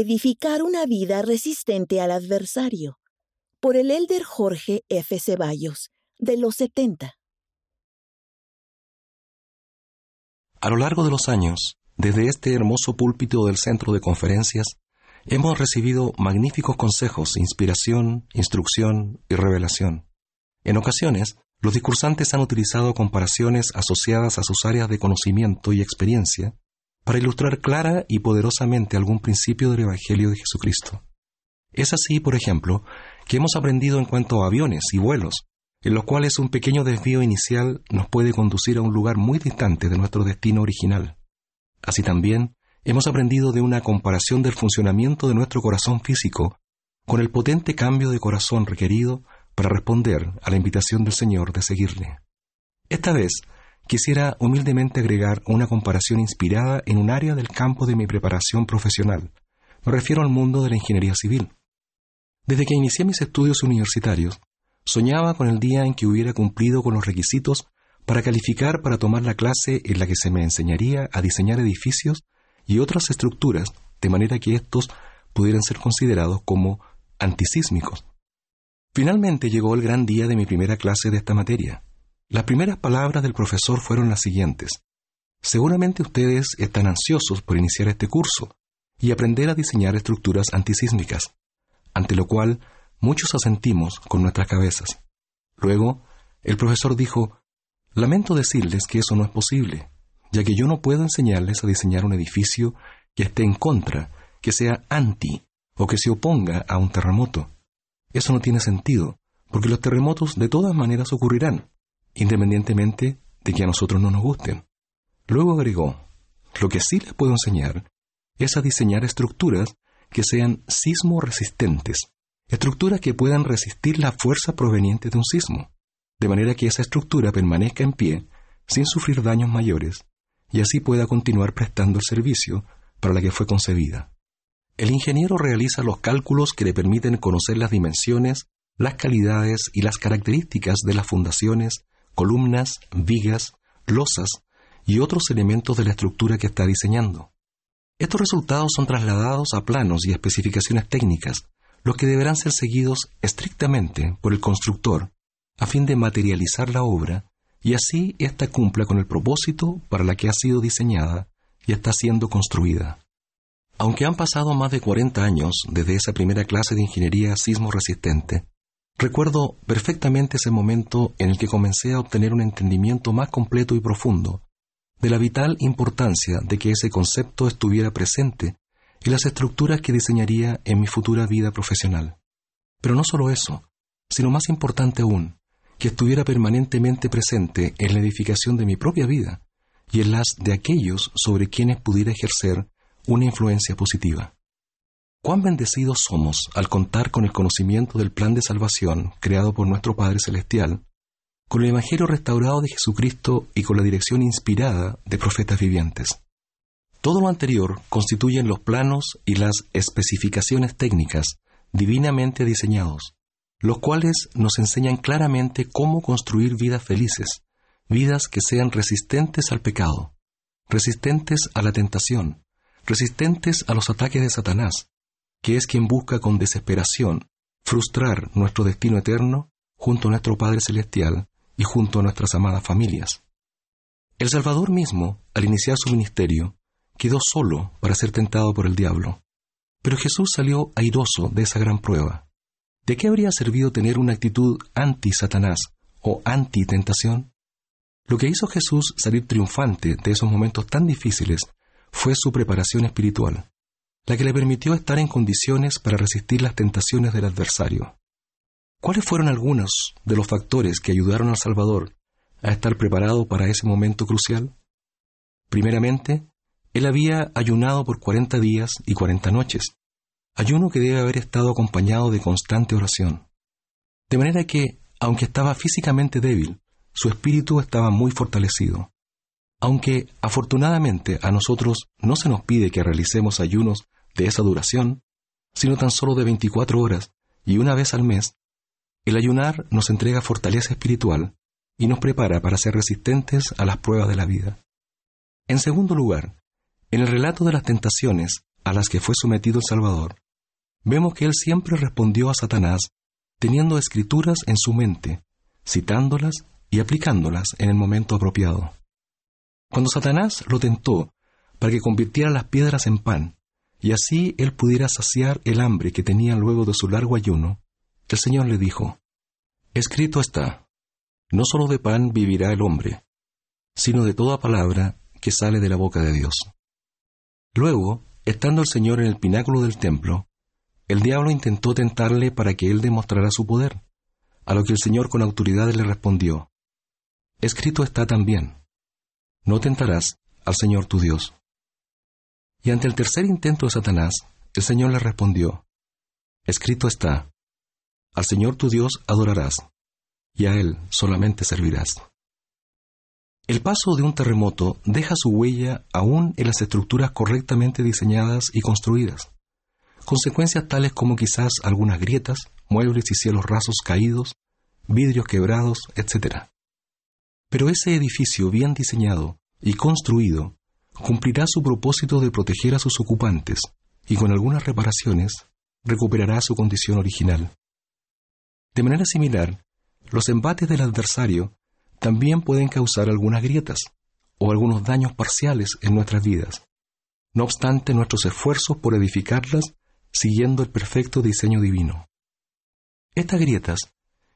Edificar una vida resistente al adversario, por el elder Jorge F. Ceballos, de los 70. A lo largo de los años, desde este hermoso púlpito del centro de conferencias, hemos recibido magníficos consejos, inspiración, instrucción y revelación. En ocasiones, los discursantes han utilizado comparaciones asociadas a sus áreas de conocimiento y experiencia para ilustrar clara y poderosamente algún principio del Evangelio de Jesucristo. Es así, por ejemplo, que hemos aprendido en cuanto a aviones y vuelos, en los cuales un pequeño desvío inicial nos puede conducir a un lugar muy distante de nuestro destino original. Así también, hemos aprendido de una comparación del funcionamiento de nuestro corazón físico con el potente cambio de corazón requerido para responder a la invitación del Señor de seguirle. Esta vez quisiera humildemente agregar una comparación inspirada en un área del campo de mi preparación profesional. Me refiero al mundo de la ingeniería civil. Desde que inicié mis estudios universitarios, soñaba con el día en que hubiera cumplido con los requisitos para calificar para tomar la clase en la que se me enseñaría a diseñar edificios y otras estructuras de manera que estos pudieran ser considerados como antisísmicos. Finalmente llegó el gran día de mi primera clase de esta materia. Las primeras palabras del profesor fueron las siguientes. Seguramente ustedes están ansiosos por iniciar este curso y aprender a diseñar estructuras antisísmicas, ante lo cual muchos asentimos con nuestras cabezas. Luego, el profesor dijo, Lamento decirles que eso no es posible, ya que yo no puedo enseñarles a diseñar un edificio que esté en contra, que sea anti o que se oponga a un terremoto. Eso no tiene sentido, porque los terremotos de todas maneras ocurrirán, independientemente de que a nosotros no nos gusten. Luego agregó, lo que sí les puedo enseñar es a diseñar estructuras que sean sismo resistentes, estructuras que puedan resistir la fuerza proveniente de un sismo, de manera que esa estructura permanezca en pie sin sufrir daños mayores y así pueda continuar prestando el servicio para la que fue concebida. El ingeniero realiza los cálculos que le permiten conocer las dimensiones, las calidades y las características de las fundaciones, columnas, vigas, losas y otros elementos de la estructura que está diseñando. Estos resultados son trasladados a planos y especificaciones técnicas, los que deberán ser seguidos estrictamente por el constructor a fin de materializar la obra y así ésta cumpla con el propósito para la que ha sido diseñada y está siendo construida. Aunque han pasado más de 40 años desde esa primera clase de ingeniería sismo resistente, recuerdo perfectamente ese momento en el que comencé a obtener un entendimiento más completo y profundo de la vital importancia de que ese concepto estuviera presente en las estructuras que diseñaría en mi futura vida profesional. Pero no solo eso, sino más importante aún, que estuviera permanentemente presente en la edificación de mi propia vida y en las de aquellos sobre quienes pudiera ejercer una influencia positiva. Cuán bendecidos somos al contar con el conocimiento del plan de salvación creado por nuestro Padre Celestial, con el Evangelio restaurado de Jesucristo y con la dirección inspirada de profetas vivientes. Todo lo anterior constituyen los planos y las especificaciones técnicas divinamente diseñados, los cuales nos enseñan claramente cómo construir vidas felices, vidas que sean resistentes al pecado, resistentes a la tentación, resistentes a los ataques de Satanás, que es quien busca con desesperación frustrar nuestro destino eterno junto a nuestro Padre Celestial y junto a nuestras amadas familias. El Salvador mismo, al iniciar su ministerio, quedó solo para ser tentado por el diablo. Pero Jesús salió airoso de esa gran prueba. ¿De qué habría servido tener una actitud anti-Satanás o anti-tentación? Lo que hizo Jesús salir triunfante de esos momentos tan difíciles fue su preparación espiritual, la que le permitió estar en condiciones para resistir las tentaciones del adversario. ¿Cuáles fueron algunos de los factores que ayudaron al Salvador a estar preparado para ese momento crucial? Primeramente, él había ayunado por cuarenta días y cuarenta noches, ayuno que debe haber estado acompañado de constante oración. De manera que, aunque estaba físicamente débil, su espíritu estaba muy fortalecido. Aunque afortunadamente a nosotros no se nos pide que realicemos ayunos de esa duración, sino tan solo de 24 horas y una vez al mes, el ayunar nos entrega fortaleza espiritual y nos prepara para ser resistentes a las pruebas de la vida. En segundo lugar, en el relato de las tentaciones a las que fue sometido el Salvador, vemos que él siempre respondió a Satanás teniendo escrituras en su mente, citándolas y aplicándolas en el momento apropiado. Cuando Satanás lo tentó para que convirtiera las piedras en pan, y así él pudiera saciar el hambre que tenía luego de su largo ayuno, el Señor le dijo, Escrito está, no solo de pan vivirá el hombre, sino de toda palabra que sale de la boca de Dios. Luego, estando el Señor en el pináculo del templo, el diablo intentó tentarle para que él demostrara su poder, a lo que el Señor con autoridad le respondió, Escrito está también, no tentarás al Señor tu Dios. Y ante el tercer intento de Satanás, el Señor le respondió, Escrito está, al Señor tu Dios adorarás, y a Él solamente servirás. El paso de un terremoto deja su huella aún en las estructuras correctamente diseñadas y construidas. Consecuencias tales como quizás algunas grietas, muebles y cielos rasos caídos, vidrios quebrados, etc. Pero ese edificio bien diseñado y construido cumplirá su propósito de proteger a sus ocupantes y con algunas reparaciones recuperará su condición original. De manera similar, los embates del adversario también pueden causar algunas grietas o algunos daños parciales en nuestras vidas. No obstante nuestros esfuerzos por edificarlas siguiendo el perfecto diseño divino. Estas grietas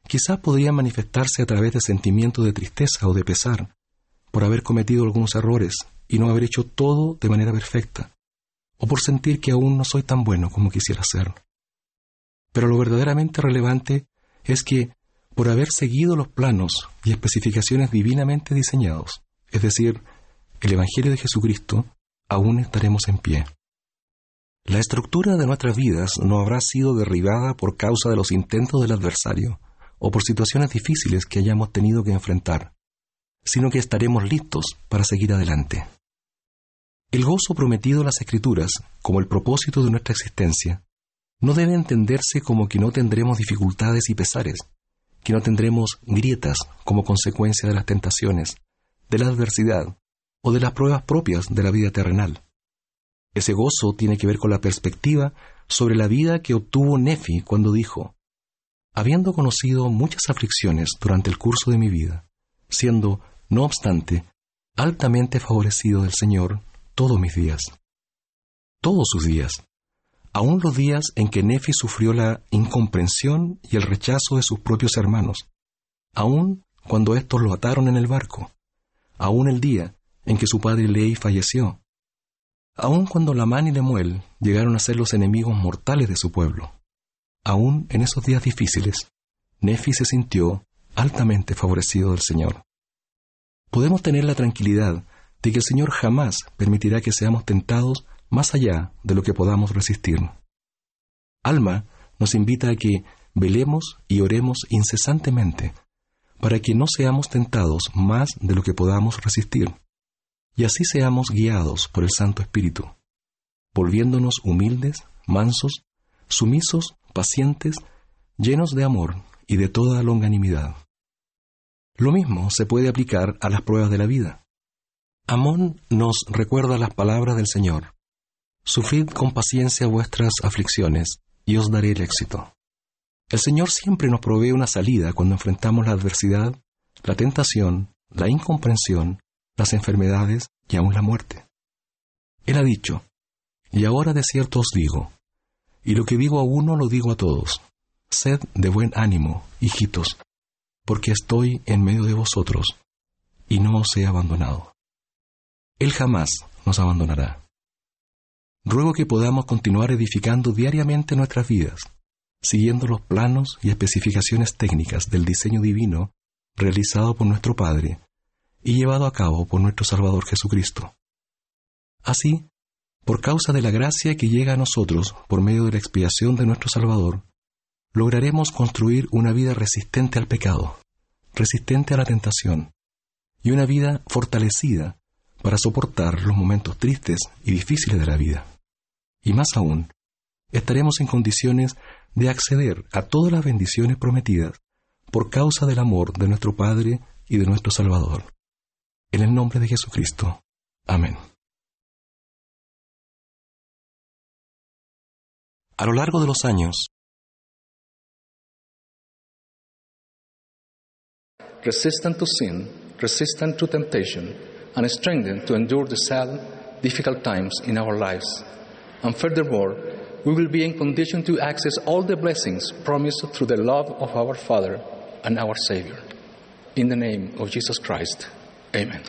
quizás podrían manifestarse a través de sentimientos de tristeza o de pesar por haber cometido algunos errores y no haber hecho todo de manera perfecta, o por sentir que aún no soy tan bueno como quisiera ser. Pero lo verdaderamente relevante es que, por haber seguido los planos y especificaciones divinamente diseñados, es decir, el Evangelio de Jesucristo, aún estaremos en pie. La estructura de nuestras vidas no habrá sido derribada por causa de los intentos del adversario o por situaciones difíciles que hayamos tenido que enfrentar, sino que estaremos listos para seguir adelante. El gozo prometido en las Escrituras, como el propósito de nuestra existencia, no debe entenderse como que no tendremos dificultades y pesares, que no tendremos grietas como consecuencia de las tentaciones, de la adversidad o de las pruebas propias de la vida terrenal. Ese gozo tiene que ver con la perspectiva sobre la vida que obtuvo Nefi cuando dijo, habiendo conocido muchas aflicciones durante el curso de mi vida, siendo, no obstante, altamente favorecido del Señor todos mis días. Todos sus días, aun los días en que Nefi sufrió la incomprensión y el rechazo de sus propios hermanos, aun cuando éstos lo ataron en el barco, aun el día en que su padre Lei falleció, aun cuando Lamán y Lemuel llegaron a ser los enemigos mortales de su pueblo. Aún en esos días difíciles, Nefi se sintió altamente favorecido del Señor. Podemos tener la tranquilidad de que el Señor jamás permitirá que seamos tentados más allá de lo que podamos resistir. Alma nos invita a que velemos y oremos incesantemente para que no seamos tentados más de lo que podamos resistir y así seamos guiados por el Santo Espíritu, volviéndonos humildes, mansos, sumisos, pacientes, llenos de amor y de toda longanimidad. Lo mismo se puede aplicar a las pruebas de la vida. Amón nos recuerda las palabras del Señor. Sufrid con paciencia vuestras aflicciones, y os daré el éxito. El Señor siempre nos provee una salida cuando enfrentamos la adversidad, la tentación, la incomprensión las enfermedades y aún la muerte. Él ha dicho, y ahora de cierto os digo, y lo que digo a uno lo digo a todos, sed de buen ánimo, hijitos, porque estoy en medio de vosotros, y no os he abandonado. Él jamás nos abandonará. Ruego que podamos continuar edificando diariamente nuestras vidas, siguiendo los planos y especificaciones técnicas del diseño divino realizado por nuestro Padre y llevado a cabo por nuestro Salvador Jesucristo. Así, por causa de la gracia que llega a nosotros por medio de la expiación de nuestro Salvador, lograremos construir una vida resistente al pecado, resistente a la tentación, y una vida fortalecida para soportar los momentos tristes y difíciles de la vida. Y más aún, estaremos en condiciones de acceder a todas las bendiciones prometidas por causa del amor de nuestro Padre y de nuestro Salvador. En el nombre de Jesucristo. Amén. A lo largo de los años, resistant to sin, resistant to temptation, and strengthened to endure the sad, difficult times in our lives. And furthermore, we will be in condition to access all the blessings promised through the love of our Father and our Savior. In the name of Jesus Christ, amen.